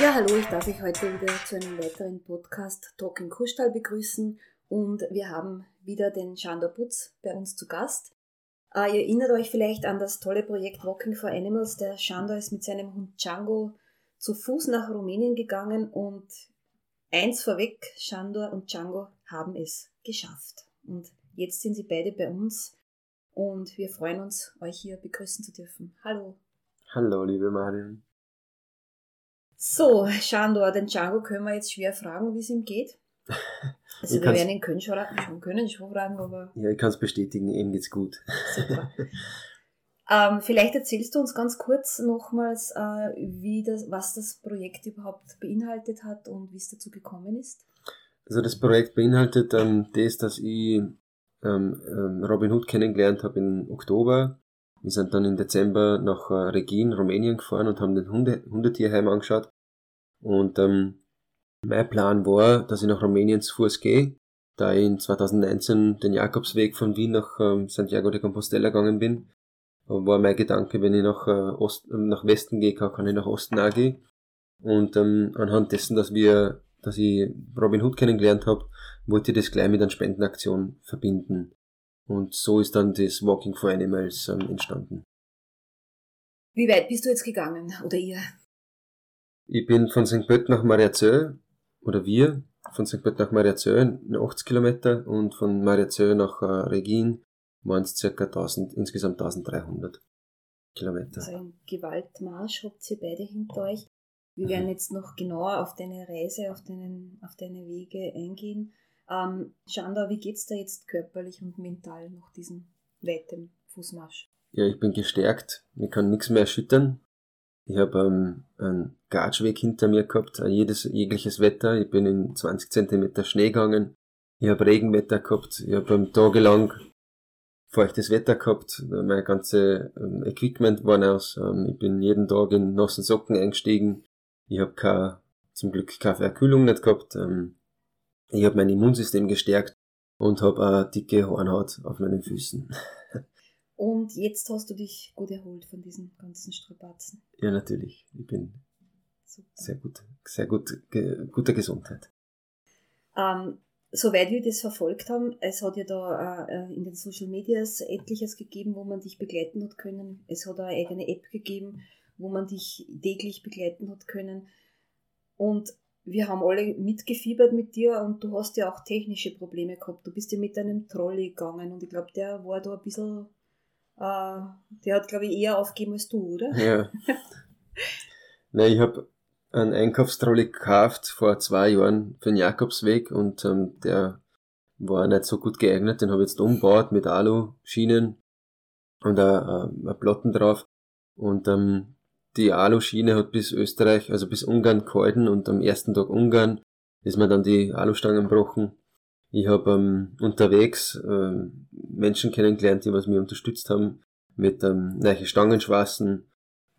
Ja, hallo, ich darf euch heute wieder zu einem weiteren Podcast Talking Kuhstall begrüßen und wir haben wieder den Chandor Putz bei uns zu Gast. Äh, ihr erinnert euch vielleicht an das tolle Projekt Walking for Animals. Der Chandor ist mit seinem Hund Django zu Fuß nach Rumänien gegangen und eins vorweg, Chandor und Django haben es geschafft. Und jetzt sind sie beide bei uns und wir freuen uns, euch hier begrüßen zu dürfen. Hallo. Hallo, liebe Marion. So, Chandor, den Django können wir jetzt schwer fragen, wie es ihm geht. Also Ich wir werden ihn können schon, schon können schon fragen, aber Ja, ich kann es bestätigen, ihm geht's gut. super. ähm, vielleicht erzählst du uns ganz kurz nochmals, äh, wie das, was das Projekt überhaupt beinhaltet hat und wie es dazu gekommen ist. Also das Projekt beinhaltet ähm, das, dass ich ähm, ähm, Robin Hood kennengelernt habe im Oktober. Wir sind dann im Dezember nach äh, Regin, Rumänien gefahren und haben den Hunde, Hundetierheim angeschaut. Und ähm, mein Plan war, dass ich nach Rumänien zu Fuß gehe, da ich in 2019 den Jakobsweg von Wien nach ähm, Santiago de Compostela gegangen bin. War mein Gedanke, wenn ich nach, äh, Ost, ähm, nach Westen gehe, kann, kann ich nach Osten auch gehen. Und ähm, anhand dessen, dass wir, dass ich Robin Hood kennengelernt habe, wollte ich das gleich mit einer Spendenaktion verbinden. Und so ist dann das Walking for Animals ähm, entstanden. Wie weit bist du jetzt gegangen oder ihr? Ich bin von St. Pött nach Mariazell, oder wir, von St. Pött nach Mariazell, 80 Kilometer, und von Mariazell nach äh, Regin waren es circa 1000, insgesamt 1300 Kilometer. Also ein Gewaltmarsch habt ihr beide hinter euch. Wir werden jetzt noch genauer auf deine Reise, auf, deinen, auf deine Wege eingehen. Ähm, Shanda, wie geht's da jetzt körperlich und mental nach diesem weiten Fußmarsch? Ja, ich bin gestärkt. Ich kann nichts mehr erschüttern. Ich habe ähm, einen Gatschweg hinter mir gehabt, äh, jedes, jegliches Wetter. Ich bin in 20 Zentimeter Schnee gegangen. Ich habe Regenwetter gehabt. Ich habe ähm, tagelang feuchtes Wetter gehabt. Mein ganze ähm, Equipment war aus. Ähm, ich bin jeden Tag in nassen Socken eingestiegen. Ich habe zum Glück keine Verkühlung nicht gehabt. Ähm, ich habe mein Immunsystem gestärkt und habe eine dicke Hornhaut auf meinen Füßen. Und jetzt hast du dich gut erholt von diesen ganzen Strapazen. Ja, natürlich. Ich bin Super. sehr gut, sehr gut, ge, guter Gesundheit. Ähm, soweit wir das verfolgt haben, es hat ja da äh, in den Social Medias etliches gegeben, wo man dich begleiten hat können. Es hat eine eigene App gegeben, wo man dich täglich begleiten hat können. Und wir haben alle mitgefiebert mit dir und du hast ja auch technische Probleme gehabt. Du bist ja mit deinem Trolley gegangen und ich glaube, der war da ein bisschen, äh, der hat glaube ich eher aufgegeben als du, oder? Ja. Nein, ich habe einen Einkaufstrolley gekauft vor zwei Jahren für den Jakobsweg und ähm, der war nicht so gut geeignet. Den habe ich jetzt umgebaut mit Alu-Schienen und ein, ein Platten drauf. Und ähm, die Aluschiene hat bis Österreich, also bis Ungarn gehalten und am ersten Tag Ungarn ist mir dann die Alustangen gebrochen. Ich habe ähm, unterwegs ähm, Menschen kennengelernt, die was mir unterstützt haben mit ähm, neue Stangenschwassen,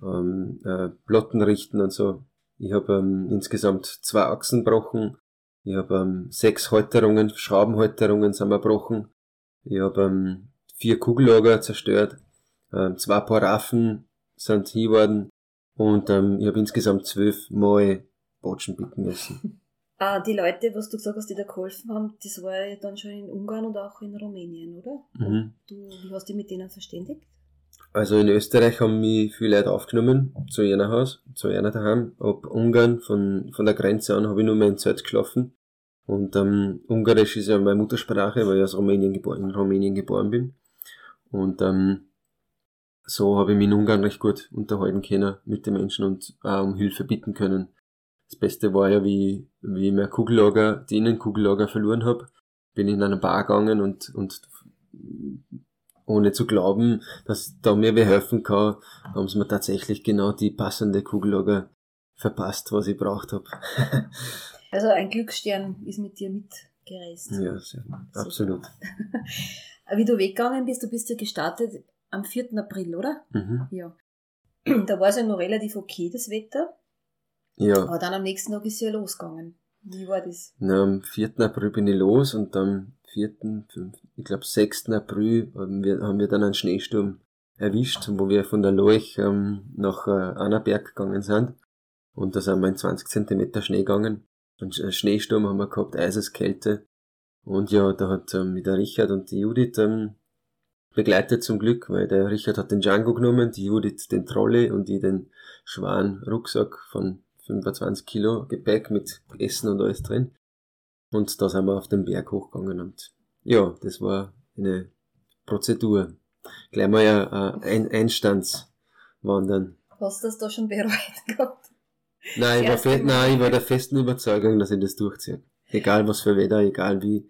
ähm, äh, Plotten richten und so. Ich habe ähm, insgesamt zwei Achsen gebrochen. Ich habe ähm, sechs Halterungen, Schraubenhalterungen sind mir gebrochen. Ich habe ähm, vier Kugellager zerstört. Ähm, zwei Paraffen sind hier worden. Und ähm, ich habe insgesamt zwölf Mal Botschen bieten müssen. Ah, die Leute, was du gesagt hast, die da geholfen haben, das war ja dann schon in Ungarn und auch in Rumänien, oder? Mhm. Du, wie hast du dich mit denen verständigt? Also in Österreich haben mich viele Leute aufgenommen, zu jener Haus, zu jener daheim. Ab Ungarn, von, von der Grenze an, habe ich nur mehr in Zelt geschlafen. Und ähm, Ungarisch ist ja meine Muttersprache, weil ich aus Rumänien geboren, in Rumänien geboren bin. Und ähm, so habe ich mich in Ungarn recht gut unterhalten können mit den Menschen und auch um Hilfe bitten können. Das Beste war ja, wie, wie ich mein Kugellager, die Innenkugellager verloren habe, bin ich in eine Bar gegangen und, und ohne zu glauben, dass da mir wer helfen kann, haben sie mir tatsächlich genau die passende Kugellager verpasst, was ich braucht habe. Also ein Glücksstern ist mit dir mitgereist. ja, sehr, absolut. Wie du weggegangen bist, du bist ja gestartet am 4. April, oder? Mhm. Ja. Da war es ja noch relativ okay, das Wetter. Ja, Aber dann am nächsten Tag ist es ja losgegangen. Wie war das? na, am 4. April bin ich los und am 4., 5., ich glaube 6. April haben wir, haben wir dann einen Schneesturm erwischt, wo wir von der Leuch ähm, nach äh, Annaberg gegangen sind. Und da sind wir in 20 Zentimeter Schnee gegangen. Einen Schneesturm haben wir gehabt, Eiseskälte. Und ja, da hat ähm, der Richard und die Judith ähm, begleitet zum Glück, weil der Richard hat den Django genommen, die Judith den Trolley und die den schweren Rucksack von 25 Kilo Gepäck mit Essen und alles drin. Und da sind wir auf den Berg hochgegangen und ja, das war eine Prozedur. Gleich mal ein, ein Einstandswandern. Hast du das da schon bereut gehabt? Nein, ich war, fe nein, ich war der festen Überzeugung, dass ich das durchziehe. Egal was für Wetter, egal wie.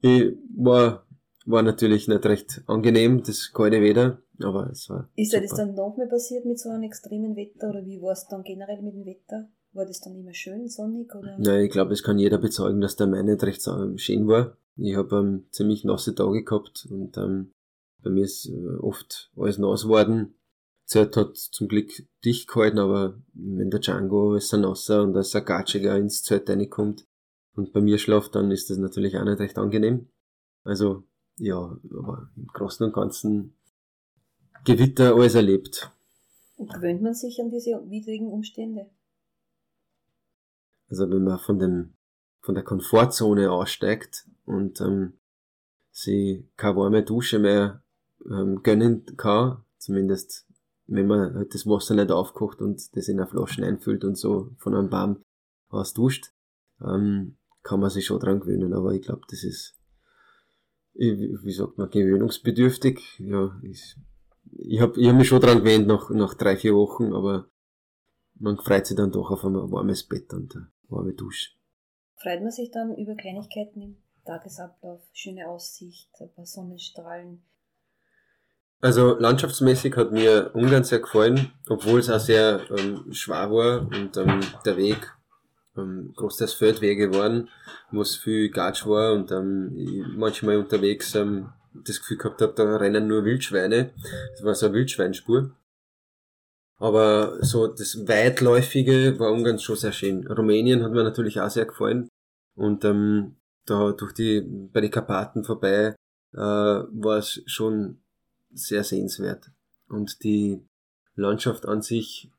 Ich war, war natürlich nicht recht angenehm, das kalte Wetter, aber es war. Ist dir das dann noch mehr passiert mit so einem extremen Wetter oder wie war es dann generell mit dem Wetter? War das dann immer schön sonnig oder? Nein, ich glaube, es kann jeder bezeugen, dass der Main nicht recht schön war. Ich habe ähm, ziemlich nasse Tage gehabt und ähm, bei mir ist äh, oft alles nass geworden. Zelt hat zum Glück dicht gehalten, aber wenn der Django ist ein nasser und als ein Gatschiger ins Zelt reinkommt und bei mir schlaft, dann ist das natürlich auch nicht recht angenehm. Also, ja, aber im Großen und Ganzen Gewitter alles erlebt. Und gewöhnt man sich an diese widrigen Umstände? Also wenn man von dem von der Komfortzone aussteigt und ähm, sie keine warme Dusche mehr ähm, gönnen kann, zumindest wenn man halt das Wasser nicht aufkocht und das in eine Flaschen einfüllt und so von einem Baum aus duscht, ähm, kann man sich schon dran gewöhnen, aber ich glaube, das ist, wie sagt man, gewöhnungsbedürftig. Ja, ich, ich habe ich hab mich schon dran gewöhnt nach, nach drei, vier Wochen, aber man freut sich dann doch auf ein warmes Bett und eine warme Dusche. Freut man sich dann über Kleinigkeiten im Tagesablauf, schöne Aussicht, ein paar Sonnenstrahlen? Also landschaftsmäßig hat mir Ungarn sehr gefallen, obwohl es auch sehr ähm, schwer war und ähm, der Weg ähm, großteils Feldwege waren, wo es viel Gatsch war und ähm, manchmal unterwegs ähm, das Gefühl gehabt habe, da rennen nur Wildschweine. Das war so eine Wildschweinspur. Aber so das Weitläufige war Ungarn schon sehr schön. Rumänien hat mir natürlich auch sehr gefallen. Und ähm, da durch die, bei den Karpaten vorbei, äh, war es schon sehr sehenswert. Und die Landschaft an sich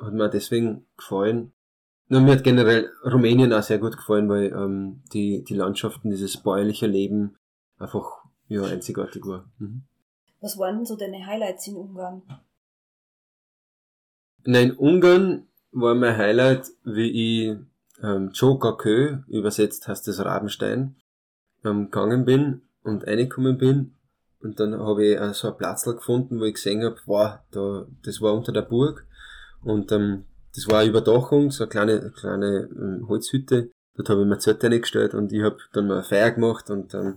hat mir deswegen gefallen. Na, mir hat generell Rumänien auch sehr gut gefallen, weil ähm, die, die Landschaften, dieses bäuerliche Leben einfach ja, einzigartig war. Mhm. Was waren denn so deine Highlights in Ungarn? Nein, Ungarn war mein Highlight, wie ich ähm, Kö, übersetzt heißt das Rabenstein, ähm, gegangen bin und reingekommen bin. Und dann habe ich äh, so ein Platzl gefunden, wo ich gesehen habe, wow, da, das war unter der Burg. Und ähm, das war eine Überdachung, so eine kleine, kleine ähm, Holzhütte. Dort habe ich mir Zelt reingestellt und ich habe dann mal eine Feier gemacht und ähm,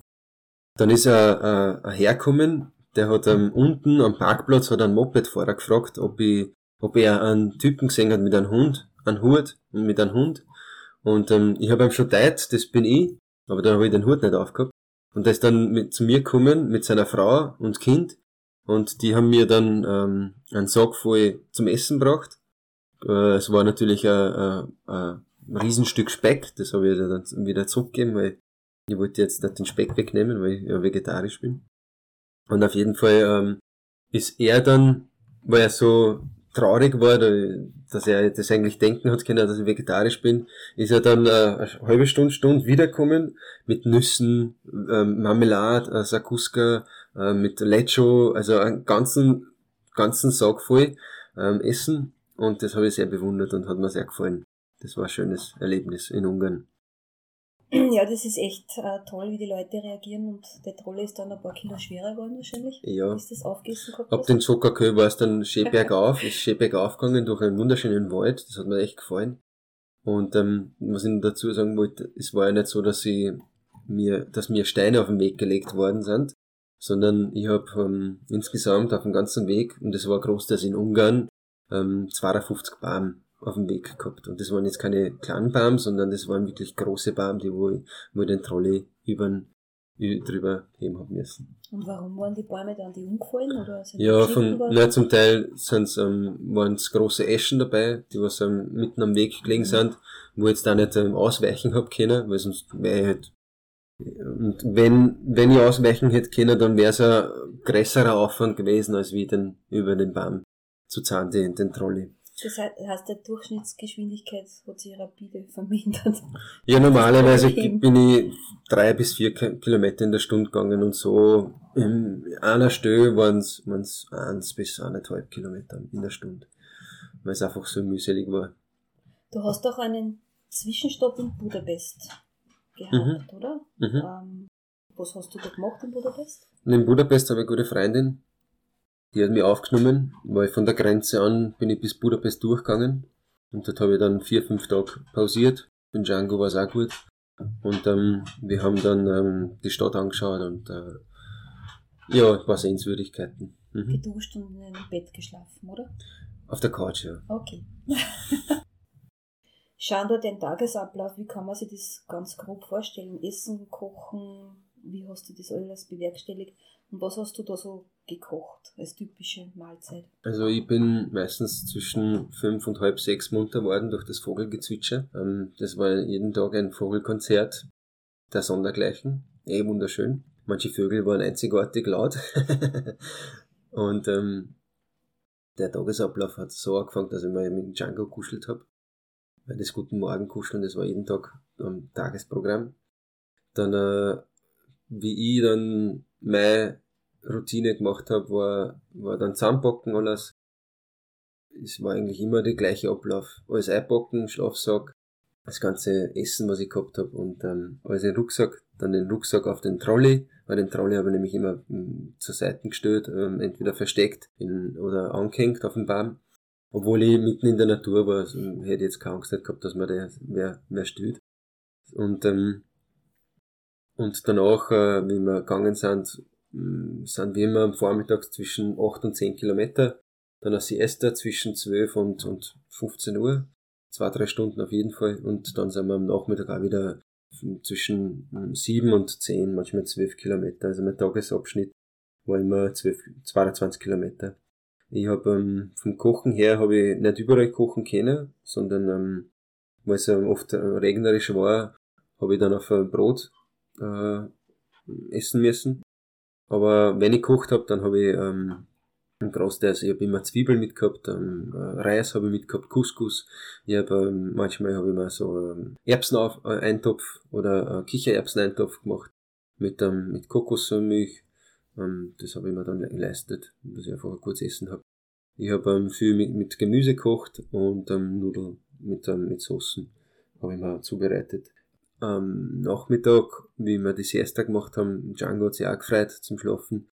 dann ist er äh, hergekommen, der hat ähm, unten am Parkplatz hat ein Mopedfahrer gefragt, ob ich ob er einen Typen gesehen hat mit einem Hund, einem Hut und mit einem Hund. Und ähm, ich habe ihm schon teilt, das bin ich, aber da habe ich den Hut nicht aufgehabt. Und der ist dann mit, zu mir gekommen mit seiner Frau und Kind. Und die haben mir dann ähm, einen Sack voll zum Essen gebracht. Äh, es war natürlich ein, ein, ein Riesenstück Speck, das habe ich dann wieder zurückgegeben, weil ich wollte jetzt nicht den Speck wegnehmen, weil ich ja vegetarisch bin. Und auf jeden Fall ähm, ist er dann, weil er so traurig war, dass er das eigentlich denken hat können, dass ich vegetarisch bin, ist er dann äh, eine halbe Stunde, Stunde wiederkommen mit Nüssen, ähm, Marmelade, äh, Sakuska, äh, mit Lecho, also einen ganzen, ganzen Sack voll ähm, Essen und das habe ich sehr bewundert und hat mir sehr gefallen. Das war ein schönes Erlebnis in Ungarn. Ja, das ist echt äh, toll, wie die Leute reagieren und der Trolle ist dann ein paar Kilo schwerer geworden wahrscheinlich. Ja. Ist das aufgegessen gehabt? Ab den Zuckerkö war es dann Schäberg auf, ist Schäberg aufgegangen durch einen wunderschönen Wald, das hat mir echt gefallen. Und ähm, was ich dazu sagen wollte, es war ja nicht so, dass sie mir, dass mir Steine auf den Weg gelegt worden sind, sondern ich habe ähm, insgesamt auf dem ganzen Weg, und das war großteils in Ungarn, ähm, 250 Baum auf dem Weg gehabt. Und das waren jetzt keine kleinen Baum, sondern das waren wirklich große Baum, die wo ich, wo ich den Trolley über drüber heben hab müssen. Und warum waren die Bäume dann die umgefallen? Oder ja, von, nein, zum Teil sind's, ähm, waren es große Eschen dabei, die was ähm, mitten am Weg gelegen mhm. sind, wo ich jetzt da nicht ähm, ausweichen hab können, weil sonst wäre ich halt und wenn, wenn ich ausweichen hätte können, dann wäre es ein größerer Aufwand gewesen, als wie den, über den Baum zu zahlen, den, den Trolley. Das heißt, der Durchschnittsgeschwindigkeit hat sich rapide vermindert. Ja, normalerweise bin ich drei bis vier Kilometer in der Stunde gegangen und so in einer Stelle waren es eins bis eineinhalb Kilometer in der Stunde, weil es einfach so mühselig war. Du hast auch einen Zwischenstopp in Budapest gehabt, mhm. oder? Mhm. Ähm, was hast du da gemacht in Budapest? In Budapest habe ich eine gute Freundin, die hat mich aufgenommen, weil von der Grenze an bin ich bis Budapest durchgegangen. Und dort habe ich dann vier, fünf Tage pausiert. In Django war es auch gut. Und ähm, wir haben dann ähm, die Stadt angeschaut und äh, ja, ein paar Sehenswürdigkeiten. Mhm. Geduscht und in einem Bett geschlafen, oder? Auf der Couch, ja. Okay. Schauen da den Tagesablauf, wie kann man sich das ganz grob vorstellen? Essen, kochen, wie hast du das alles bewerkstelligt? Und was hast du da so gekocht als typische Mahlzeit? Also ich bin meistens zwischen fünf und halb sechs munter worden durch das Vogelgezwitscher. Ähm, das war jeden Tag ein Vogelkonzert der Sondergleichen. Eh wunderschön. Manche Vögel waren einzigartig laut. und ähm, der Tagesablauf hat so angefangen, dass ich mal mit Django kuschelt habe. Weil das Guten Morgen kuscheln, das war jeden Tag am Tagesprogramm. Dann, äh, wie ich dann meine Routine gemacht habe, war, war dann zusammenpacken alles. Es war eigentlich immer der gleiche Ablauf. Alles einpacken, Schlafsack, das ganze Essen, was ich gehabt habe und ähm, alles in den Rucksack, dann den Rucksack auf den Trolley, weil den Trolley habe ich nämlich immer m, zur Seite gestellt, ähm, entweder versteckt in, oder angehängt auf dem Baum. Obwohl ich mitten in der Natur war, also hätte ich jetzt keine Angst gehabt, dass mir der mehr, mehr stört. Und, ähm, und danach, äh, wie wir gegangen sind, Mm, sind wir immer am Vormittag zwischen 8 und 10 Kilometer. Dann eine Siesta zwischen 12 und, und 15 Uhr. Zwei, drei Stunden auf jeden Fall. Und dann sind wir am Nachmittag auch wieder zwischen 7 und 10, manchmal 12 Kilometer. Also mein Tagesabschnitt war immer 12, 22 Kilometer. Ich habe ähm, vom Kochen her habe ich nicht überall kochen können, sondern ähm, weil es ähm, oft regnerisch war, habe ich dann auf ein Brot äh, essen müssen. Aber wenn ich gekocht habe, dann habe ich ähm, ein Großteils, ich habe immer Zwiebeln mitgehabt, ähm, äh, Reis habe ich mitgehabt, Couscous. Ich habe ähm, manchmal habe ich mal so ähm, Erbseneintopf äh, oder äh, Kichererbseneintopf gemacht mit ähm, mit Kokosmilch. Ähm, das habe ich mir dann geleistet, dass ich einfach ein gutes Essen habe. Ich habe ähm, viel mit, mit Gemüse gekocht und ähm, Nudeln mit ähm, mit Soßen habe ich mir zubereitet am Nachmittag, wie wir die Siesta gemacht haben, Django hat sich auch gefreut zum Schlafen,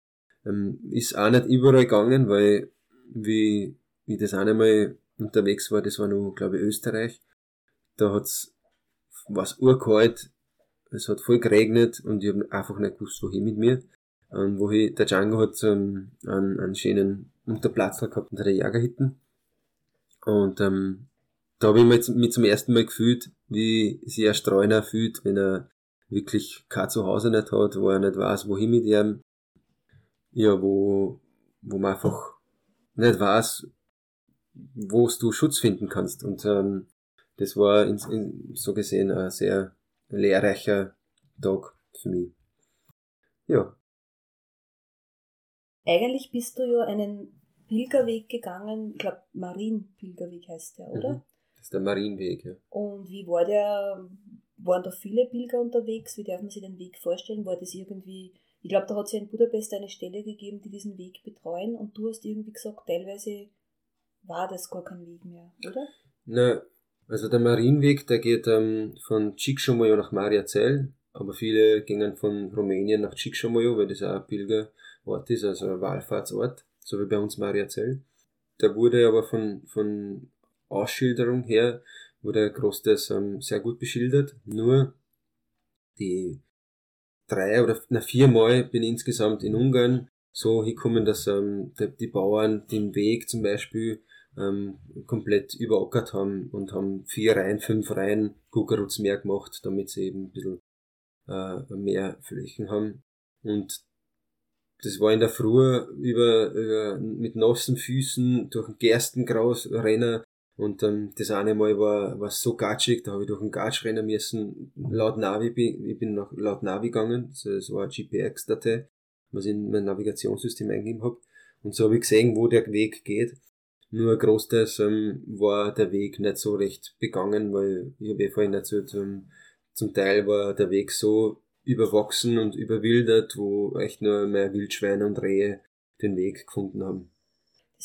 ähm, ist auch nicht überall gegangen, weil wie, wie das eine Mal unterwegs war, das war nur, glaube ich, Österreich, da hat's, was urkalt, es hat voll geregnet und ich habe einfach nicht gewusst, wohin mit mir. Und wohin, der Django hat ähm, einen, einen schönen Unterplatz gehabt unter der Jagerhitten. Und ähm, da habe ich mich zum ersten Mal gefühlt, wie sich ein Streuner fühlt, wenn er wirklich kein Zuhause nicht hat, wo er nicht weiß, wohin mit ihm. Ja, wo, wo man einfach nicht weiß, wo du Schutz finden kannst. Und ähm, das war in, in, so gesehen ein sehr lehrreicher Tag für mich. Ja. Eigentlich bist du ja einen Pilgerweg gegangen, ich glaube Marienpilgerweg heißt der, oder? Mhm. Das ist der Marienweg, ja. Und wie war der, waren da viele Pilger unterwegs? Wie darf man sich den Weg vorstellen? War das irgendwie, ich glaube, da hat es ja in Budapest eine Stelle gegeben, die diesen Weg betreuen und du hast irgendwie gesagt, teilweise war das gar kein Weg mehr, oder? Na, also der Marienweg, der geht ähm, von Csíksomlyó nach Mariazell, aber viele gingen von Rumänien nach Csíksomlyó, weil das auch ein Pilgerort ist, also ein Wallfahrtsort, so wie bei uns Mariazell. Der wurde aber von, von Ausschilderung her wurde großteils ähm, sehr gut beschildert. Nur die drei oder viermal bin ich insgesamt in Ungarn so hingekommen, dass ähm, die, Bauern den Weg zum Beispiel ähm, komplett überackert haben und haben vier Reihen, fünf Reihen Gugarutz mehr gemacht, damit sie eben ein bisschen äh, mehr Flächen haben. Und das war in der Früh über, über mit nassen Füßen durch ein Gerstengraus rennen und ähm, das eine Mal war, war so gatschig, da habe ich durch den Gatsch rennen müssen, laut Navi, ich bin nach, laut Navi gegangen, das war eine GPX-Datei, was ich in mein Navigationssystem eingegeben habe. Und so habe ich gesehen, wo der Weg geht. Nur großteils ähm, war der Weg nicht so recht begangen, weil ich habe eh vorhin erzählt, ähm, zum Teil war der Weg so überwachsen und überwildert, wo echt nur mehr Wildschweine und Rehe den Weg gefunden haben.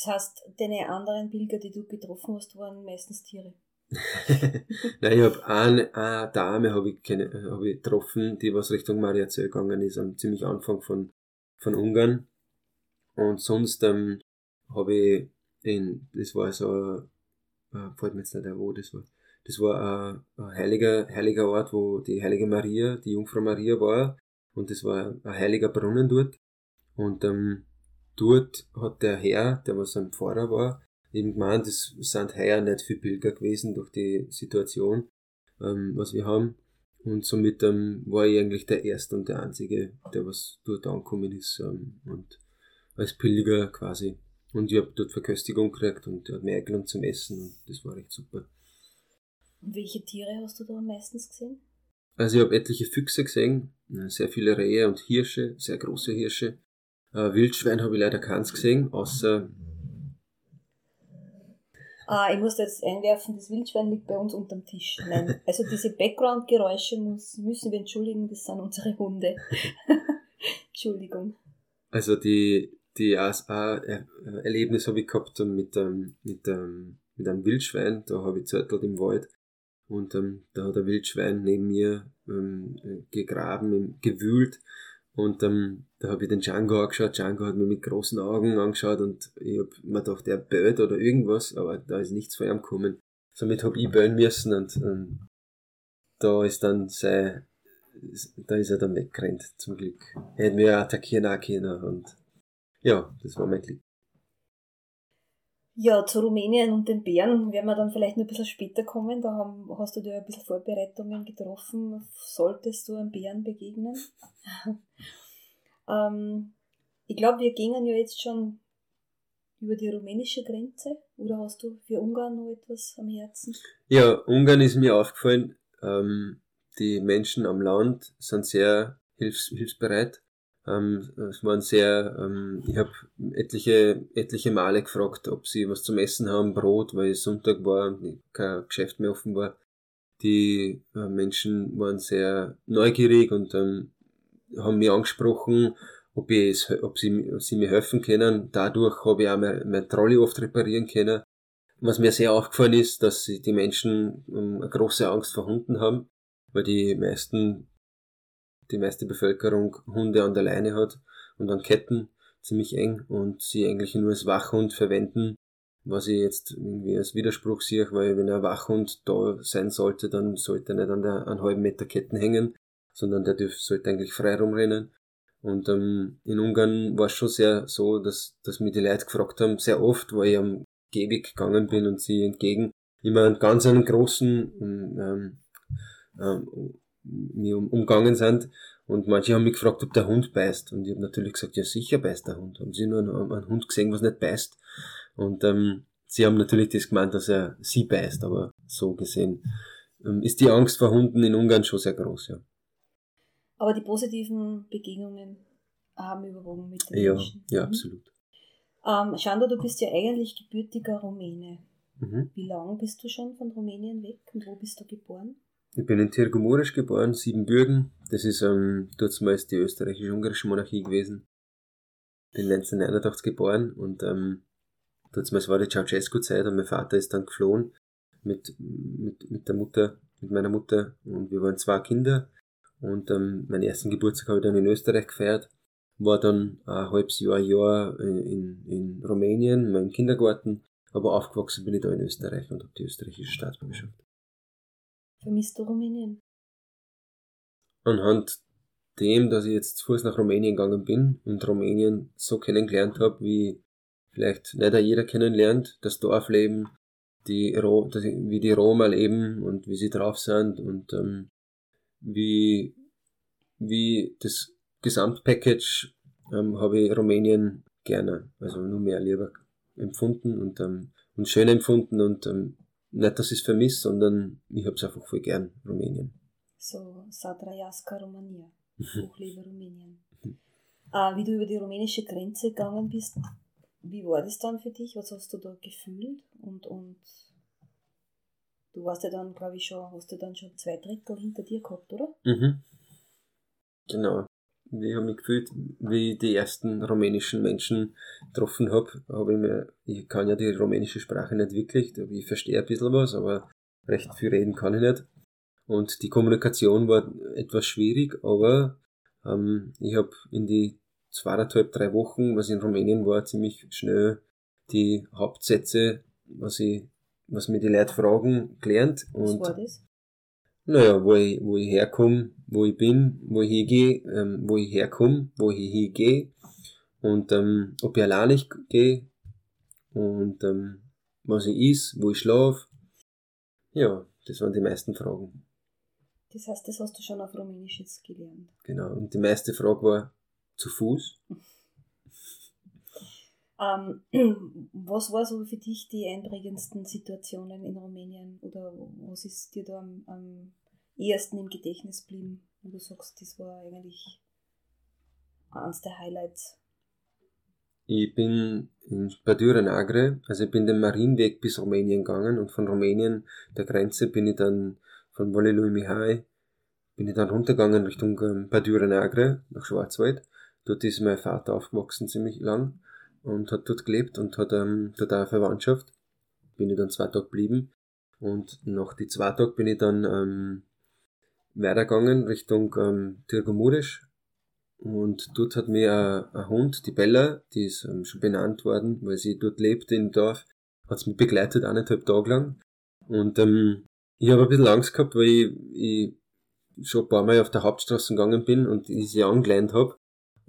Das heißt, deine anderen Pilger, die du getroffen hast, waren meistens Tiere. Nein, ich habe eine, eine Dame habe ich, hab ich getroffen, die was Richtung Mariazell gegangen ist, am ziemlich Anfang von, von Ungarn. Und sonst ähm, habe ich in, das war so, äh, fällt mir jetzt nicht wo das war. Das war ein, ein heiliger, heiliger Ort, wo die heilige Maria, die Jungfrau Maria war. Und das war ein heiliger Brunnen dort. Und ähm, dort hat der Herr, der was ein Pfarrer war, eben gemeint, es sind heuer nicht viel Pilger gewesen durch die Situation, ähm, was wir haben. Und somit ähm, war ich eigentlich der Erste und der Einzige, der was dort angekommen ist ähm, und als Pilger quasi. Und ich habe dort Verköstigung gekriegt und der hat mir eingeladen zum Essen und das war echt super. Und welche Tiere hast du da am meisten gesehen? Also ich habe etliche Füchse gesehen, sehr viele Rehe und Hirsche, sehr große Hirsche. Äh, Wildschwein habe ich leider keins gesehen, außer Ah, ich muss jetzt einwerfen, das Wildschwein liegt bei uns unterm Tisch. Nein, also diese Background-Geräusche müssen wir entschuldigen, das sind unsere Hunde. Entschuldigung. Also die, die ASA-Erlebnis habe ich gehabt mit, ähm, mit, ähm, mit einem Wildschwein, da habe ich zertelt im Wald und ähm, da hat ein Wildschwein neben mir ähm, gegraben, gewühlt und ähm, da habe ich den Django angeschaut. Django hat mir mit großen Augen angeschaut und ich habe mir gedacht, der bölt oder irgendwas, aber da ist nichts von ihm gekommen. Somit habe ich bölen müssen und, und da ist dann sein, da ist er dann weggerannt, zum Glück. Er hätte mich attackieren auch können und ja, das war mein Glück. Ja, zu Rumänien und den Bären werden wir dann vielleicht noch ein bisschen später kommen. Da haben, hast du dir ein bisschen Vorbereitungen getroffen. Solltest du einem Bären begegnen? Ähm, ich glaube, wir gingen ja jetzt schon über die rumänische Grenze. Oder hast du für Ungarn noch etwas am Herzen? Ja, Ungarn ist mir aufgefallen. Ähm, die Menschen am Land sind sehr hilfs hilfsbereit. Ähm, es waren sehr, ähm, ich habe etliche, etliche Male gefragt, ob sie was zum Essen haben, Brot, weil es Sonntag war und kein Geschäft mehr offen war. Die äh, Menschen waren sehr neugierig und ähm, haben mich angesprochen, ob, ich es, ob, sie, ob sie mir helfen können. Dadurch habe ich auch mein, mein Trolley oft reparieren können. Was mir sehr aufgefallen ist, dass die Menschen ähm, eine große Angst vor Hunden haben, weil die meisten die meiste Bevölkerung Hunde an der Leine hat und an Ketten, ziemlich eng, und sie eigentlich nur als Wachhund verwenden, was ich jetzt irgendwie als Widerspruch sehe, weil wenn ein Wachhund da sein sollte, dann sollte er nicht an der einen halben Meter Ketten hängen, sondern der dürfte, sollte eigentlich frei rumrennen. Und ähm, in Ungarn war es schon sehr so, dass, dass mir die Leute gefragt haben, sehr oft, wo ich am Gehweg gegangen bin und sie entgegen immer einen ganz einen großen ähm, ähm, mir um, umgangen sind. Und manche haben mich gefragt, ob der Hund beißt. Und ich habe natürlich gesagt, ja sicher beißt der Hund. Haben sie nur einen, einen Hund gesehen, was nicht beißt. Und ähm, sie haben natürlich das gemeint, dass er sie beißt, aber so gesehen ähm, ist die Angst vor Hunden in Ungarn schon sehr groß, ja. Aber die positiven Begegnungen haben überwogen mit den ja, Menschen. Ja, mhm. absolut. Ähm, Schando, du bist ja eigentlich gebürtiger Rumäne. Mhm. Wie lange bist du schon von Rumänien weg und wo bist du geboren? Ich bin in Tirgumurisch geboren, Siebenbürgen. Das ist ähm, damals die österreichisch-ungarische Monarchie gewesen. Bin 1989 geboren und ähm, damals war die Ceausescu-Zeit und mein Vater ist dann geflohen mit, mit, mit der Mutter, mit meiner Mutter und wir waren zwei Kinder und ähm, meinen ersten Geburtstag habe ich dann in Österreich gefeiert, war dann ein halbes Jahr, Jahr in, in Rumänien, in meinem Kindergarten, aber aufgewachsen bin ich da in Österreich und habe die österreichische Staatsbürgerschaft. Vermisst du Rumänien? Anhand dem, dass ich jetzt zu Fuß nach Rumänien gegangen bin und Rumänien so kennengelernt habe, wie vielleicht nicht jeder kennenlernt, das Dorfleben, die, wie die Roma leben und wie sie drauf sind und ähm, wie, wie das Gesamtpackage ähm, habe ich Rumänien gerne, also nur mehr lieber empfunden und, ähm, und schön empfunden und ähm, nicht, dass ich es vermisse, sondern ich habe es einfach voll gern, Rumänien. So, Sadrajaska Romania. Hochlebe Rumänien. äh, wie du über die rumänische Grenze gegangen bist, wie war das dann für dich? Was hast du da gefühlt? Und, und du warst ja dann, glaube ich, schon, hast du dann schon zwei Drittel hinter dir gehabt, oder? Mhm. Genau. Ich habe mich gefühlt, wie ich die ersten rumänischen Menschen getroffen habe, habe ich mir, ich kann ja die rumänische Sprache nicht wirklich, ich verstehe ein bisschen was, aber recht viel reden kann ich nicht. Und die Kommunikation war etwas schwierig, aber ähm, ich habe in die zweieinhalb, drei Wochen, was in Rumänien war, ziemlich schnell die Hauptsätze, was ich, was mir die Leute fragen, gelernt. Und, was war das? Naja, wo ich, wo ich herkomme, wo ich bin, wo ich hingehe, ähm, wo ich herkomme, wo ich hingehe und ähm, ob ich alleine gehe und ähm, was ich is, wo ich schlafe. Ja, das waren die meisten Fragen. Das heißt, das hast du schon auf Rumänisch jetzt gelernt. Genau, und die meiste Frage war zu Fuß. Ähm, was war so für dich die einprägendsten Situationen in Rumänien oder was ist dir da am, am ehesten im Gedächtnis geblieben, wo du sagst, das war eigentlich eines der Highlights? Ich bin in Badura Nagre, also ich bin den Marienweg bis Rumänien gegangen und von Rumänien, der Grenze, bin ich dann von Volelui Mihai, bin ich dann runtergegangen Richtung ähm, Badura Nagre nach Schwarzwald. Dort ist mein Vater aufgewachsen ziemlich lang und hat dort gelebt und hat ähm, dort auch Verwandtschaft. Bin ich dann zwei Tage geblieben. Und nach die zwei Tagen bin ich dann ähm, weitergegangen Richtung ähm, Tirgomurisch und dort hat mir ein, Hund, die Bella, die ist ähm, schon benannt worden, weil sie dort lebt im Dorf, hat's mich begleitet eineinhalb Tage lang. Und ähm, ich habe ein bisschen Angst gehabt, weil ich, ich schon ein paar Mal auf der Hauptstraße gegangen bin und ich sie angeleint habe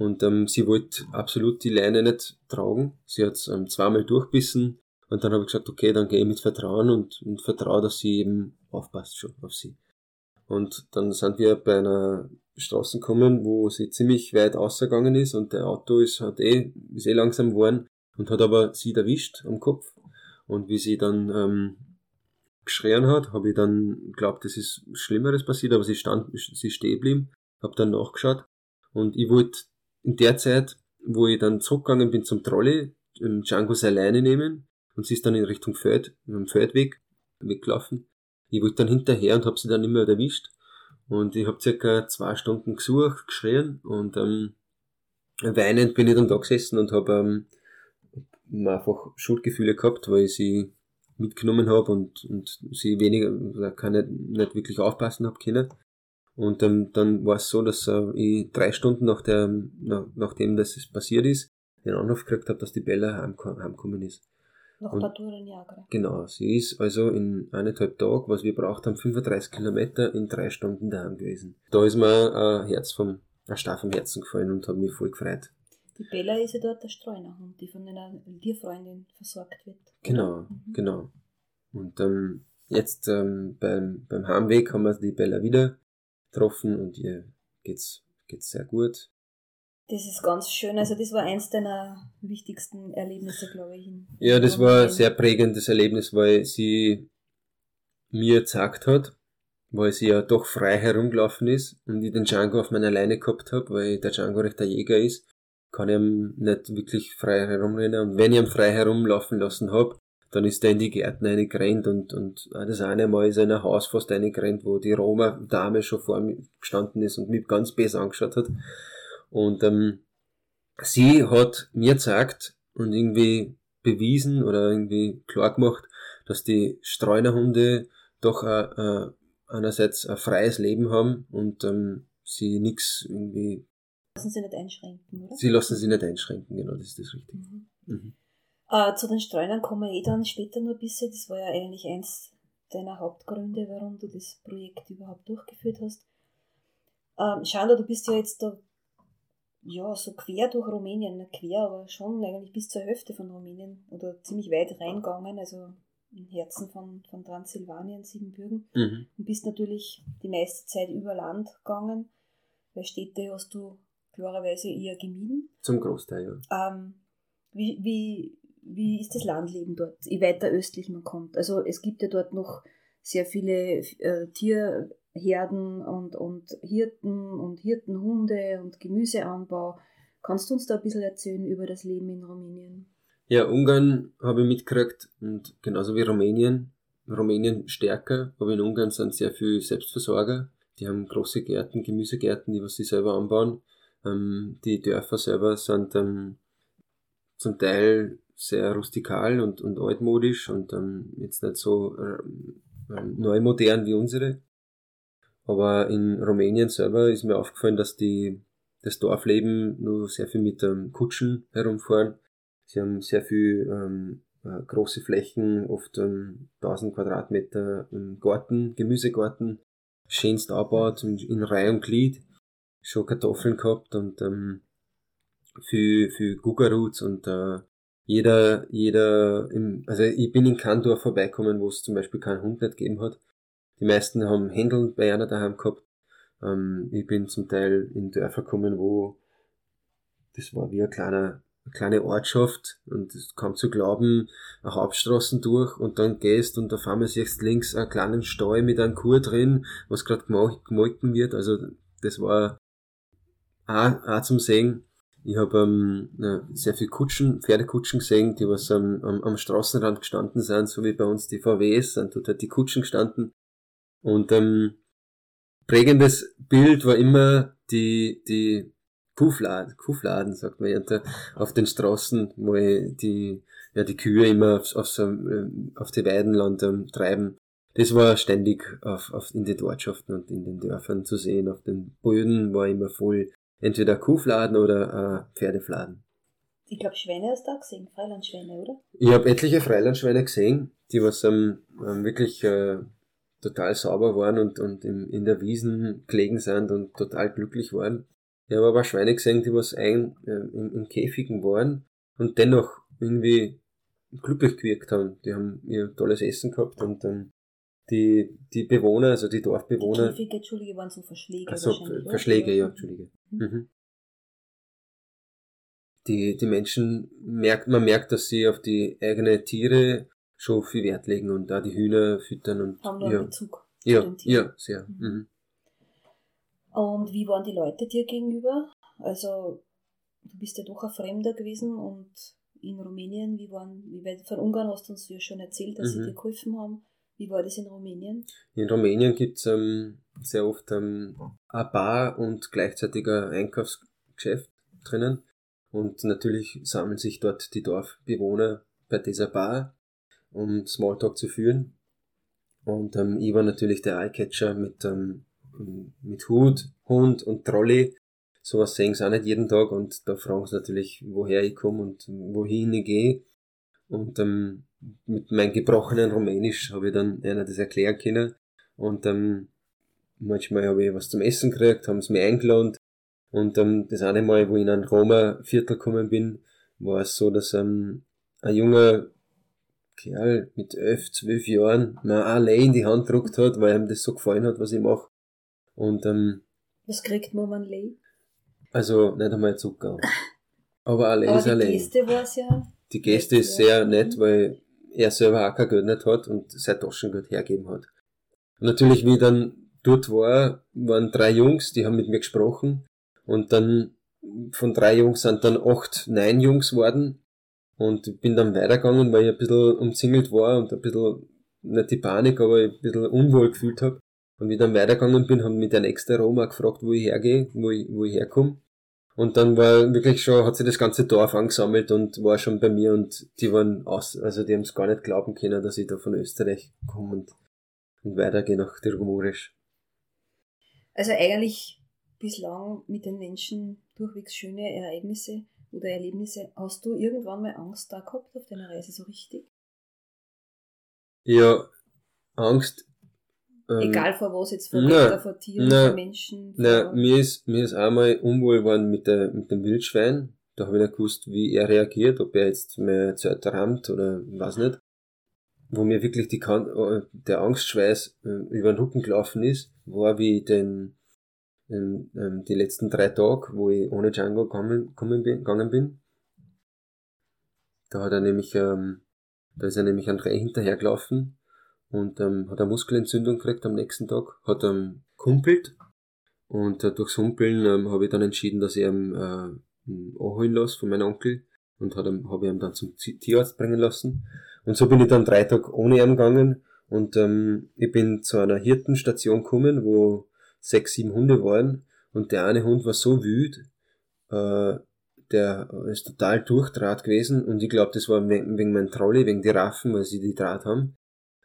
und ähm, sie wollte absolut die Leine nicht tragen. Sie hat ähm, zweimal durchbissen und dann habe ich gesagt, okay, dann gehe ich mit Vertrauen und, und vertraue, dass sie eben aufpasst schon auf sie. Und dann sind wir bei einer Straße gekommen, wo sie ziemlich weit ausgegangen ist und der Auto ist, hat eh, ist eh langsam geworden und hat aber sie erwischt am Kopf. Und wie sie dann ähm, geschrien hat, habe ich dann glaubt, es ist Schlimmeres passiert, aber sie stand, sie stehen geblieben, habe dann nachgeschaut und ich wollte in der Zeit, wo ich dann zurückgegangen bin zum Trolley, Django's alleine nehmen und sie ist dann in Richtung Feld, am Feldweg weggelaufen. Ich wollte dann hinterher und habe sie dann immer erwischt. Und ich habe circa zwei Stunden gesucht, geschrien und ähm, weinend bin ich dann da gesessen und habe ähm, einfach Schuldgefühle gehabt, weil ich sie mitgenommen habe und, und sie weniger, kann nicht, nicht wirklich aufpassen habe können. Und ähm, dann war es so, dass äh, ich drei Stunden nach der, nach, nachdem das passiert ist, den Anruf gekriegt habe, dass die Bella heimgekommen ist. Nach Badura Niagara. Genau, sie ist also in eineinhalb Tagen, was wir braucht haben, 35 Kilometer in drei Stunden daheim gewesen. Da ist mir ein Herz vom, ein Star vom Herzen gefallen und hat mich voll gefreut. Die Bella ist ja dort der Streunerhund, die von einer Tierfreundin versorgt wird. Genau, mhm. genau. Und ähm, jetzt ähm, beim, beim Heimweg haben wir die Bella wieder getroffen und ihr geht's, geht's sehr gut. Das ist ganz schön. Also das war eins deiner wichtigsten Erlebnisse, glaube ich. ja, das war ein sehr prägendes Erlebnis, weil sie mir gesagt hat, weil sie ja doch frei herumgelaufen ist und ich den Django auf meiner Leine gehabt habe, weil der Django recht der Jäger ist, kann ich ihm nicht wirklich frei herumrennen. Und wenn ich ihn frei herumlaufen lassen habe, dann ist er in die Gärten reingerannt und, und das eine Mal ist in ein Haus fast reingerannt, wo die Roma-Dame schon vor mir gestanden ist und mich ganz besser angeschaut hat. Und ähm, sie hat mir gesagt und irgendwie bewiesen oder irgendwie klar gemacht, dass die Streunerhunde doch äh, äh, einerseits ein freies Leben haben und ähm, sie nichts irgendwie. Lassen sie nicht einschränken, oder? Sie lassen sie nicht einschränken, genau, das ist das Richtige. Mhm. Mhm. Äh, zu den Streunern kommen wir eh dann später noch ein bisschen. Das war ja eigentlich eins deiner Hauptgründe, warum du das Projekt überhaupt durchgeführt hast. Ähm, Schanda, du bist ja jetzt da ja, so quer durch Rumänien, nicht quer, aber schon eigentlich bis zur Hälfte von Rumänien oder ziemlich weit reingegangen, also im Herzen von, von Transsilvanien, Siebenbürgen. Mhm. Und bist natürlich die meiste Zeit über Land gegangen, weil Städte hast du klarerweise eher gemieden. Zum Großteil, ja. Ähm, wie, wie, wie ist das Landleben dort, je weiter östlich man kommt? Also es gibt ja dort noch sehr viele äh, Tierherden und, und Hirten und Hirtenhunde und Gemüseanbau. Kannst du uns da ein bisschen erzählen über das Leben in Rumänien? Ja, Ungarn habe ich mitgekriegt und genauso wie Rumänien. Rumänien stärker, aber in Ungarn sind sehr viel Selbstversorger. Die haben große Gärten, Gemüsegärten, die was sie selber anbauen. Ähm, die Dörfer selber sind ähm, zum Teil sehr rustikal und, und altmodisch und ähm, jetzt nicht so äh, neu modern wie unsere. Aber in Rumänien selber ist mir aufgefallen, dass die das Dorfleben nur sehr viel mit ähm, Kutschen herumfahren. Sie haben sehr viel ähm, äh, große Flächen, oft ähm, 1000 Quadratmeter ähm, Garten, Gemüsegarten, schönst abbaut in Reihe und Glied, schon Kartoffeln gehabt und ähm, viel, viel Gugaruts und äh, jeder, jeder, im, also ich bin in kein Dorf vorbeikommen, wo es zum Beispiel keinen Hund nicht gegeben hat. Die meisten haben Händel bei einer daheim gehabt. Ähm, ich bin zum Teil in Dörfer gekommen, wo das war wie ein kleiner, eine kleine Ortschaft und es kam zu glauben, eine Hauptstraßen durch und dann gehst und auf einmal siehst links einen kleinen Stall mit einem Kur drin, was gerade gemolken wird. Also das war auch, auch zum Sehen. Ich habe ähm, sehr viel Kutschen, Pferdekutschen gesehen, die was am, am, am Straßenrand gestanden sind, so wie bei uns die VWs, sind dort halt die Kutschen gestanden. Und ähm, prägendes Bild war immer die, die Kuhfladen, Kuhfladen, sagt man ja, auf den Straßen, wo die, ja, die Kühe immer auf, auf, so, ähm, auf die Weidenland ähm, treiben. Das war ständig auf, auf, in den Ortschaften und in den Dörfern zu sehen. Auf den Böden war immer voll entweder Kuhfladen oder äh, Pferdefladen. Ich glaube, Schwäne hast du auch gesehen, Freilandschwäne, oder? Ich habe etliche Freilandschwäne gesehen, die was ähm, wirklich äh, total sauber waren und, und in, in der Wiesen gelegen sind und total glücklich waren. Ich habe aber Schweine gesehen, die was ein, äh, in, in Käfigen waren und dennoch irgendwie glücklich gewirkt haben. Die haben ihr tolles Essen gehabt und ähm, die, die Bewohner, also die Dorfbewohner. Die Käfige, Entschuldige, waren so Verschläge. Also Verschläge, ja, Entschuldige. Mhm. mhm. Die, die Menschen merkt, man merkt, dass sie auf die eigenen Tiere schon viel Wert legen und da die Hühner füttern und haben da ja. Bezug ja, den Tieren. Ja, sehr. Mhm. mhm. Und wie waren die Leute dir gegenüber? Also du bist ja doch ein Fremder gewesen und in Rumänien, wie waren, wie weit von Ungarn hast du uns ja schon erzählt, dass mhm. sie dir geholfen haben. Wie war das in Rumänien? In Rumänien gibt es ähm, sehr oft ähm, eine Bar und gleichzeitig ein Einkaufsgeschäft drinnen. Und natürlich sammeln sich dort die Dorfbewohner bei dieser Bar um Smalltalk zu führen. Und ähm, ich war natürlich der Eyecatcher mit, ähm, mit Hut, Hund und Trolley. Sowas sehen sie auch nicht jeden Tag und da fragen sie natürlich, woher ich komme und wohin ich gehe. Und ähm, mit meinem gebrochenen Rumänisch habe ich dann einer das erklären können. Und ähm, manchmal habe ich was zum Essen gekriegt, haben sie mir eingeladen. Und ähm, das eine Mal, wo ich in ein Roma-Viertel gekommen bin, war es so, dass ähm, ein junger Kerl mit elf, zwölf Jahren mir allein in die Hand gedruckt hat, weil ihm das so gefallen hat, was ich mache. Und, ähm, Was kriegt man um Lei? Also, nicht einmal Zucker. Aber allein ist allein. Die Geste war's ja. Die Geste ist sehr nett, weil er selber auch kein Geld nicht hat und sein Taschengeld hergeben hat. Und natürlich, wie ich dann dort war, waren drei Jungs, die haben mit mir gesprochen und dann von drei Jungs sind dann acht, neun Jungs worden und bin dann weitergegangen, weil ich ein bisschen umzingelt war und ein bisschen, nicht die Panik, aber ein bisschen unwohl gefühlt habe. Und wie ich dann weitergegangen bin, haben mich der nächste Roma gefragt, wo ich hergehe, wo ich, wo ich herkomme. Und dann war wirklich schon, hat sich das ganze Dorf angesammelt und war schon bei mir und die waren aus, also die haben es gar nicht glauben können, dass ich da von Österreich komme und, und weitergehe nach Tirgumurisch. Also eigentlich bislang mit den Menschen durchwegs schöne Ereignisse oder Erlebnisse. Hast du irgendwann mal Angst da gehabt auf deiner Reise so richtig? Ja, Angst. Ähm, Egal vor was jetzt, vor Wetter, vor Tieren, na, vor Menschen. Vor na, mir ist, mir ist einmal unwohl geworden mit, der, mit dem Wildschwein. Da habe ich nicht gewusst, wie er reagiert, ob er jetzt mehr Zeit rammt oder was nicht. Wo mir wirklich die, äh, der Angstschweiß äh, über den Rücken gelaufen ist, war wie den, ähm, ähm, die letzten drei Tage, wo ich ohne Django gekommen, gekommen bin, gegangen bin. Da hat er nämlich, ähm, da ist er nämlich an Dreh hinterhergelaufen und ähm, hat eine Muskelentzündung gekriegt am nächsten Tag, hat ähm, kumpelt und äh, durchs Humpeln ähm, habe ich dann entschieden, dass ich ihn äh, anholen lasse von meinem Onkel und habe ihn dann zum Tierarzt bringen lassen. Und so bin ich dann drei Tage ohne ihn gegangen und ähm, ich bin zu einer Hirtenstation gekommen, wo sechs, sieben Hunde waren und der eine Hund war so wüt, äh, der ist total durchdraht gewesen und ich glaube, das war wegen, wegen meinem Trolley, wegen die Raffen, weil sie die Draht haben,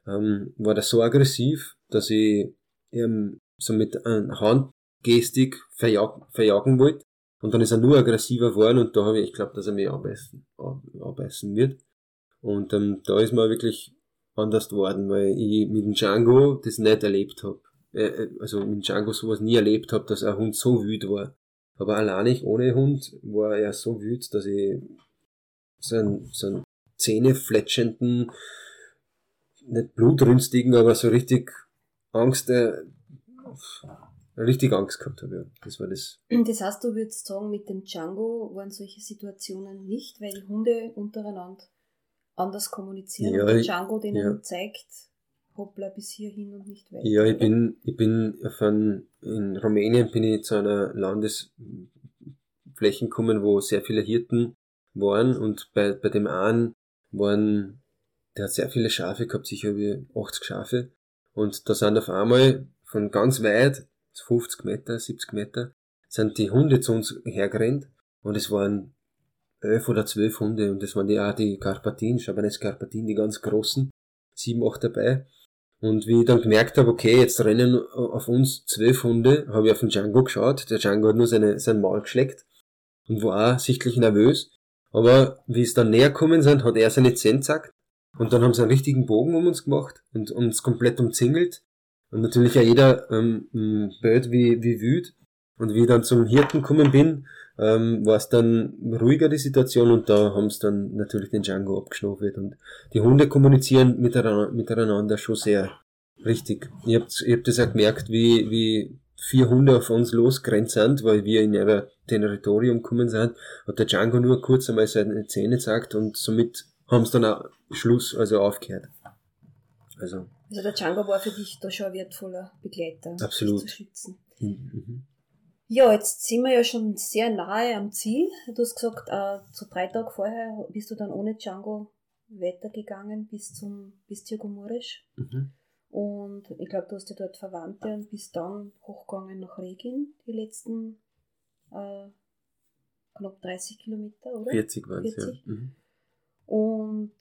ähm, war der so aggressiv, dass ich ähm, so mit einer Handgestik verjag verjagen wollte und dann ist er nur aggressiver geworden und da habe ich, ich glaube, dass er mich abbeißen, abbeißen wird. Und ähm, da ist mir wirklich anders geworden, weil ich mit dem Django das nicht erlebt habe. Äh, äh, also mit dem Django sowas nie erlebt habe, dass ein Hund so wütend war. Aber allein ich ohne Hund war er so wütend, dass ich so einen, so einen zähnefletschenden, nicht blutrünstigen, aber so richtig Angst, äh, richtig Angst gehabt habe. Ja. Das war das. Das heißt, du würdest sagen, mit dem Django waren solche Situationen nicht, weil die Hunde untereinander anders kommunizieren ja, und der Django denen ja. zeigt, hoppla bis hierhin und nicht weiter. Ja, ich bin, ich bin von, in Rumänien bin ich zu einer Landesfläche gekommen, wo sehr viele Hirten waren und bei, bei dem einen waren, der hat sehr viele Schafe gehabt, sicher wie 80 Schafe und da sind auf einmal von ganz weit 50 Meter, 70 Meter, sind die Hunde zu uns hergerannt und es waren elf oder zwölf Hunde und das waren die auch die Karpatien, Chabanese Karpatien, die ganz großen, sieben, acht dabei. Und wie ich dann gemerkt habe, okay, jetzt rennen auf uns zwölf Hunde, habe ich auf den Django geschaut. Der Django hat nur seine, sein Maul geschleckt und war auch sichtlich nervös. Aber wie es dann näher kommen sind, hat er seine Zähne zackt. Und dann haben sie einen richtigen Bogen um uns gemacht und uns komplett umzingelt. Und natürlich auch jeder ähm, blöd wie, wie wüt. Und wie ich dann zum Hirten gekommen bin, ähm, war es dann ruhiger die Situation und da haben sie dann natürlich den Django abgeschnauft. Und die Hunde kommunizieren miteinander, schon sehr richtig. Ich hab, ich hab das auch gemerkt, wie, wie vier Hunde auf uns losgerannt sind, weil wir in ihr Territorium gekommen sind, hat der Django nur kurz einmal seine Zähne gesagt und somit haben sie dann auch Schluss, also aufgehört. Also also der Django war für dich da schon ein wertvoller Begleiter, Absolut. zu schützen. Mhm. Ja, jetzt sind wir ja schon sehr nahe am Ziel. Du hast gesagt, äh, so drei Tage vorher bist du dann ohne Django weitergegangen bis zum bis Tirgomurisch. Mhm. Und ich glaube, du hast ja dort Verwandte und bist dann hochgegangen nach Regin, die letzten äh, knapp 30 Kilometer, oder? 40 waren es, ja. Mhm. Und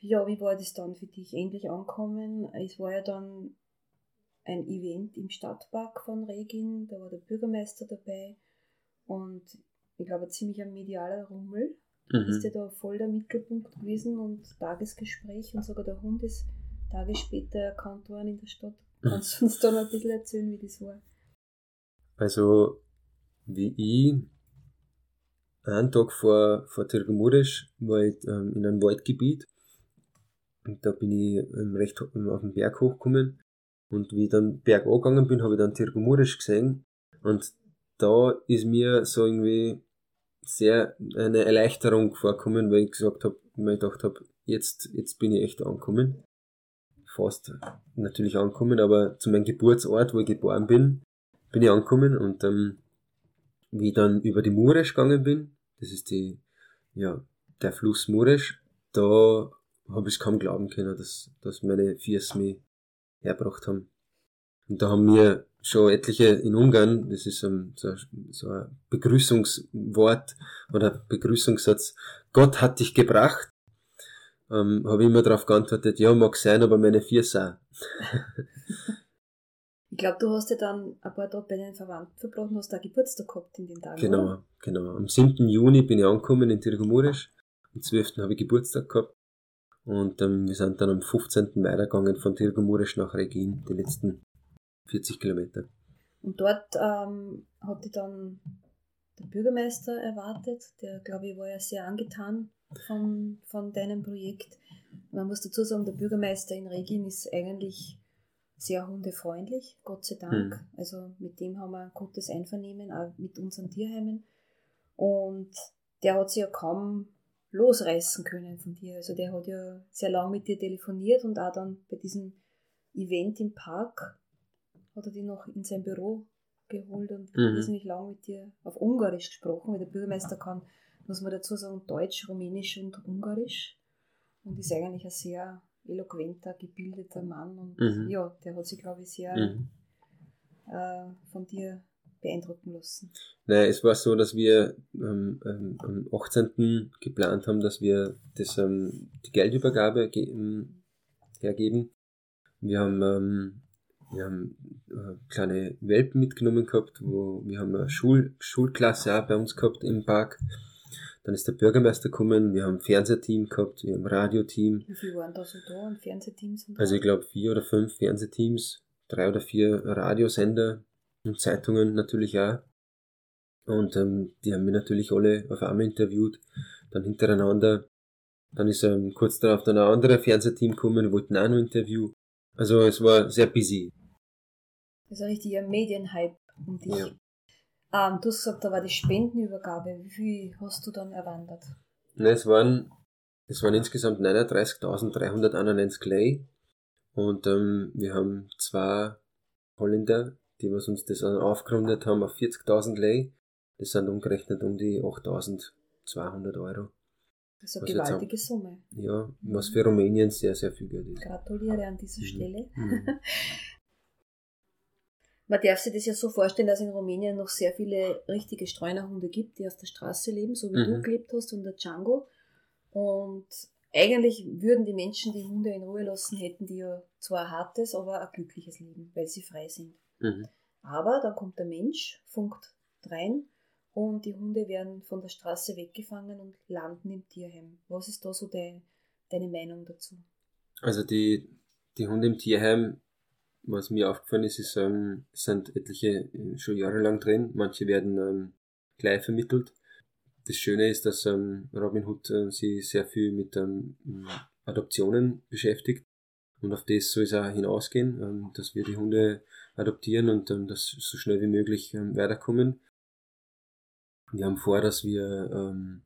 ja, wie war das dann für dich? Endlich ankommen. Es war ja dann ein Event im Stadtpark von Regin, da war der Bürgermeister dabei und ich glaube, ziemlich ein medialer Rummel. Mhm. Ist ja da voll der Mittelpunkt gewesen und Tagesgespräch und sogar der Hund ist Tage später erkannt worden in der Stadt. Kannst du uns da noch ein bisschen erzählen, wie das war? Also, wie ich einen Tag vor, vor Tirgamurisch war ich ähm, in einem Waldgebiet und da bin ich ähm, recht auf den Berg hochgekommen. Und wie ich dann bergauf gegangen bin, habe ich dann Tirgumurisch gesehen. Und da ist mir so irgendwie sehr eine Erleichterung vorgekommen, weil ich gesagt habe, weil gedacht habe, jetzt, jetzt bin ich echt angekommen. Fast natürlich angekommen, aber zu meinem Geburtsort, wo ich geboren bin, bin ich angekommen und ähm, wie ich dann über die Muresch gegangen bin, das ist die, ja, der Fluss Muresch, da habe ich kaum glauben können, dass, dass meine Fiers mich hergebracht haben. Und da haben mir schon etliche in Ungarn, das ist um, so, so ein Begrüßungswort oder Begrüßungssatz, Gott hat dich gebracht, ähm, habe ich immer darauf geantwortet, ja, mag sein, aber meine Fiers auch. ich glaube, du hast ja dann ein paar Tage bei den Verwandten verbracht und hast da Geburtstag gehabt in den Tagen. Genau, oder? genau. Am 7. Juni bin ich angekommen in Tirgomurisch, am 12. habe ich Geburtstag gehabt und ähm, wir sind dann am 15. weitergegangen von Tirgomurisch nach Regin, die letzten 40 Kilometer. Und dort ähm, hat die dann der Bürgermeister erwartet, der glaube ich war ja sehr angetan von, von deinem Projekt. Man muss dazu sagen, der Bürgermeister in Regin ist eigentlich sehr hundefreundlich, Gott sei Dank. Mhm. Also mit dem haben wir ein gutes Einvernehmen, auch mit unseren Tierheimen. Und der hat sich ja kaum losreißen können von dir. Also der hat ja sehr lang mit dir telefoniert und auch dann bei diesem Event im Park hat er dich noch in sein Büro geholt und mhm. wesentlich lang mit dir auf Ungarisch gesprochen, weil der Bürgermeister kann muss man dazu sagen, Deutsch, Rumänisch und Ungarisch. Und ist eigentlich ein sehr eloquenter, gebildeter Mann. Und Mhm. ja, der hat sich, glaube ich, sehr Mhm. äh, von dir beeindrucken lassen. Nein, es war so, dass wir ähm, ähm, am 18. geplant haben, dass wir das, ähm, die Geldübergabe ge ähm, hergeben. Wir haben, ähm, wir haben äh, kleine Welpen mitgenommen gehabt, wo wir haben eine Schul Schulklasse auch bei uns gehabt im Park. Dann ist der Bürgermeister gekommen, wir haben ein Fernsehteam gehabt, wir haben ein Radioteam. Wie viele waren da so da und Fernsehteams? Und Also ich glaube vier oder fünf Fernsehteams, drei oder vier Radiosender und Zeitungen natürlich auch. Und ähm, die haben mich natürlich alle auf einmal interviewt, dann hintereinander. Dann ist ähm, kurz darauf dann ein anderes Fernsehteam gekommen, wollten auch noch ein Interview. Also es war sehr busy. Das ist ein richtiger Medienhype um dich. Ja. Ähm, du hast gesagt, da war die Spendenübergabe. Wie viel hast du dann erwandert? Ne, es waren, es waren insgesamt 39.391 Lei. Und ähm, wir haben zwei Holländer, die was uns das aufgerundet haben auf 40.000 Lei. Das sind umgerechnet um die 8.200 Euro. Das ist eine Was gewaltige Summe. Ja, was für Rumänien sehr, sehr viel Geld ist. Gratuliere an dieser Mhm. Stelle. Mhm. Man darf sich das ja so vorstellen, dass in Rumänien noch sehr viele richtige Streunerhunde gibt, die auf der Straße leben, so wie Mhm. du gelebt hast und der Django. Und eigentlich würden die Menschen die Hunde in Ruhe lassen, hätten die ja zwar ein hartes, aber ein glückliches Leben, weil sie frei sind. Mhm. Aber dann kommt der Mensch, funkt rein und die Hunde werden von der Straße weggefangen und landen im Tierheim. Was ist da so de, deine Meinung dazu? Also die, die Hunde im Tierheim, was mir aufgefallen ist, ist, ähm, sind etliche äh, schon jahrelang drin. Manche werden ähm, gleich vermittelt. Das Schöne ist, dass ähm, Robin Hood äh, sich sehr viel mit ähm, Adoptionen beschäftigt. Und auf das soll es auch hinausgehen, ähm, dass wir die Hunde adoptieren und ähm, dass so schnell wie möglich ähm, weiterkommen. Wir haben vor, dass wir ähm,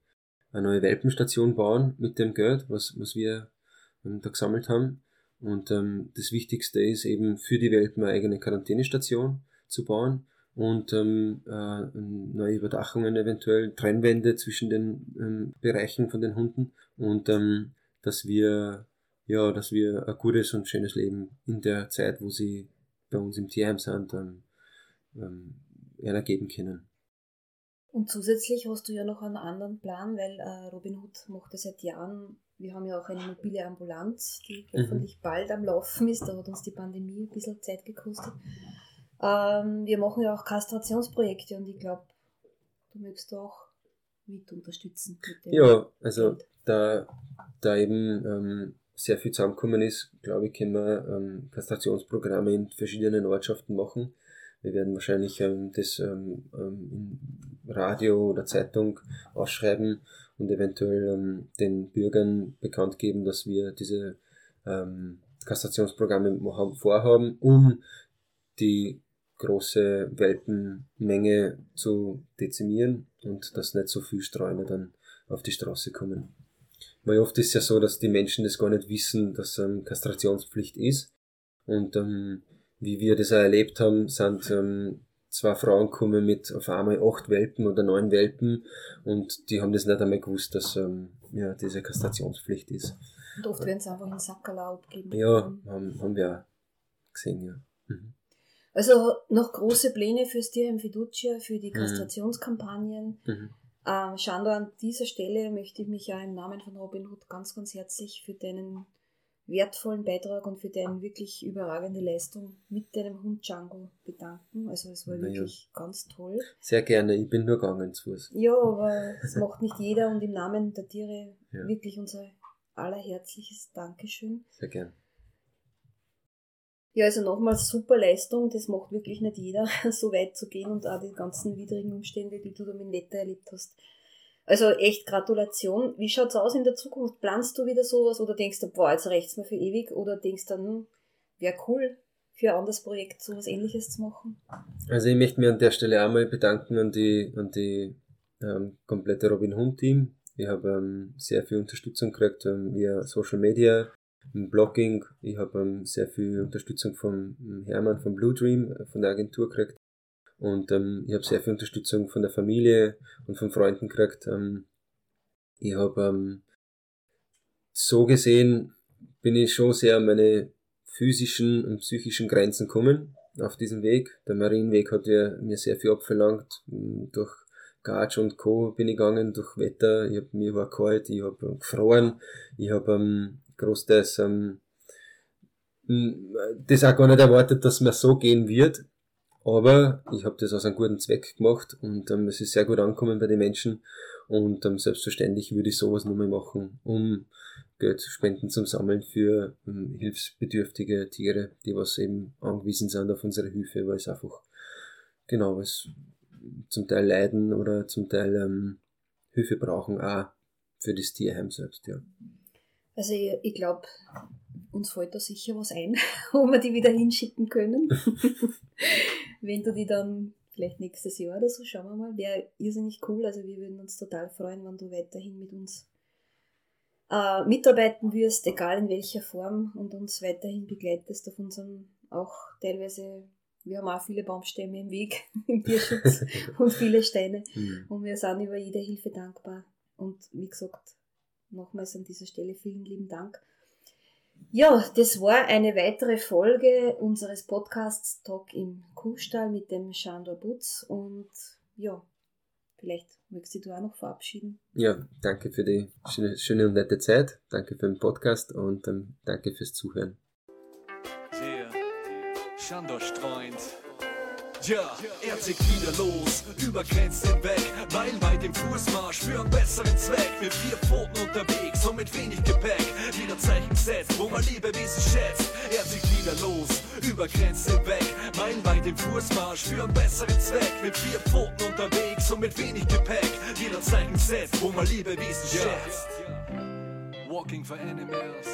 eine neue Welpenstation bauen mit dem Geld, was, was wir ähm, da gesammelt haben. Und ähm, das Wichtigste ist eben für die Welpen eine eigene Quarantänestation zu bauen und ähm, äh, neue Überdachungen eventuell, Trennwände zwischen den ähm, Bereichen von den Hunden und ähm, dass wir ja, dass wir ein gutes und schönes Leben in der Zeit, wo sie bei uns im Tierheim sind, ähm, ähm, einer geben können. Und zusätzlich hast du ja noch einen anderen Plan, weil äh, Robin Hood macht das seit Jahren. Wir haben ja auch eine mobile Ambulanz, die Mhm. hoffentlich bald am Laufen ist. Da hat uns die Pandemie ein bisschen Zeit gekostet. Ähm, wir machen ja auch Kastrationsprojekte und ich glaube, du möchtest auch mit unterstützen. Mit Ja, also da, da eben ähm, sehr viel zusammengekommen ist, glaube ich, können wir ähm, Kastrationsprogramme in verschiedenen Ortschaften machen. Wir werden wahrscheinlich ähm, das ähm, ähm, Radio oder Zeitung ausschreiben und eventuell ähm, den Bürgern bekannt geben, dass wir diese ähm, Kastrationsprogramme haben- vorhaben, um die große Welpenmenge zu dezimieren und dass nicht so viel Streuner dann auf die Straße kommen. Weil oft ist ja so, dass die Menschen das gar nicht wissen, dass ähm, Kastrationspflicht ist. Und ähm, wie wir das auch erlebt haben, sind ähm, zwei Frauen gekommen mit auf einmal acht Welpen oder neun Welpen und die haben das nicht einmal gewusst, dass ähm, ja, diese Kastrationspflicht ist. Und oft werden sie einfach in Sackerlau abgeben. Ja, haben, haben wir auch gesehen, ja. Mhm. Also noch große Pläne fürs Tierheim Fiducia, für die Mhm. Kastrationskampagnen. Mhm. Ähm, Shando, an dieser Stelle möchte ich mich ja im Namen von Robin Hood ganz, ganz herzlich für deinen wertvollen Beitrag und für deine wirklich überragende Leistung mit deinem Hund Django bedanken. Also es war Na ja. wirklich ganz toll. Sehr gerne, ich bin nur gegangen zu Fuß. Ja, aber es macht nicht jeder und im Namen der Tiere Ja. wirklich unser allerherzliches Dankeschön. Sehr gern. Ja, also nochmals super Leistung. Das macht wirklich nicht jeder, so weit zu gehen und auch die ganzen widrigen Umstände, die du da mit Wetter erlebt hast. Also echt Gratulation. Wie schaut's aus in der Zukunft? Planst du wieder sowas oder denkst du, boah, jetzt reicht's mir für ewig? Oder denkst du, hm, wäre cool, für ein anderes Projekt sowas ähnliches zu machen? Also ich möchte mich an der Stelle einmal bedanken an die, an die ähm, komplette Robin Hood Team. Ich habe ähm, sehr viel Unterstützung gekriegt ähm, via Social Media, Blogging. Ich habe ähm, sehr viel Unterstützung vom ähm, Hermann von Blue Dream, äh, von der Agentur gekriegt. Und ähm, ich habe sehr viel Unterstützung von der Familie und von Freunden gekriegt. Ähm, Ich habe ähm, so gesehen, bin ich schon sehr an meine physischen und psychischen Grenzen gekommen auf diesem Weg. Der Marienweg hat ja mir sehr viel abverlangt. Durch Gatsch und Co. bin ich gegangen, durch Wetter. Ich hab, mir war kalt, ich habe gefroren. Ich habe ähm, großteils ähm, das auch gar nicht erwartet, dass mir so gehen wird. Aber ich habe das aus einem guten Zweck gemacht und ähm, es ist sehr gut angekommen bei den Menschen. Und ähm, selbstverständlich würde ich sowas nur mal machen, um Geld Spenden zum Sammeln für ähm, hilfsbedürftige Tiere, die was eben angewiesen sind auf unsere Hilfe, weil es einfach, genau, es zum Teil leiden oder zum Teil ähm, Hilfe brauchen, auch für das Tierheim selbst, ja. Also ich, ich glaube, uns fällt da sicher was ein, wo wir die wieder hinschicken können. Wenn du die dann vielleicht nächstes Jahr oder so, schauen wir mal, wäre irrsinnig cool. Also wir würden uns total freuen, wenn du weiterhin mit uns äh, mitarbeiten wirst, egal in welcher Form und uns weiterhin begleitest auf unserem auch teilweise, wir haben auch viele Baumstämme im Weg im Tierschutz und viele Steine mhm. und wir sind über jede Hilfe dankbar. Und wie gesagt, nochmals an dieser Stelle vielen lieben Dank. Ja, das war eine weitere Folge unseres Podcasts Talk im Kuhstall mit dem Chandor Butz und ja, vielleicht möchtest du dich auch noch verabschieden. Ja, danke für die schöne, schöne und nette Zeit, danke für den Podcast und ähm, danke fürs Zuhören. Yeah. Chandor streunt ja, er zieht wieder los, über Grenzen hinweg, meilenweit im Fußmarsch für einen besseren Zweck. Mit vier Pfoten unterwegs und mit wenig Gepäck, wieder Zeichen gesetzt, wo man sie schätzt. Er zieht wieder los, über Grenzen hinweg, meilenweit im Fußmarsch für einen besseren Zweck. Mit vier Pfoten unterwegs und mit wenig Gepäck, wieder Zeichen gesetzt, wo man Liebe wie sie schätzt. Walking for Animals,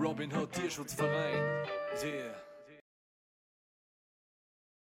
Robin Hood Tierschutzverein, yeah.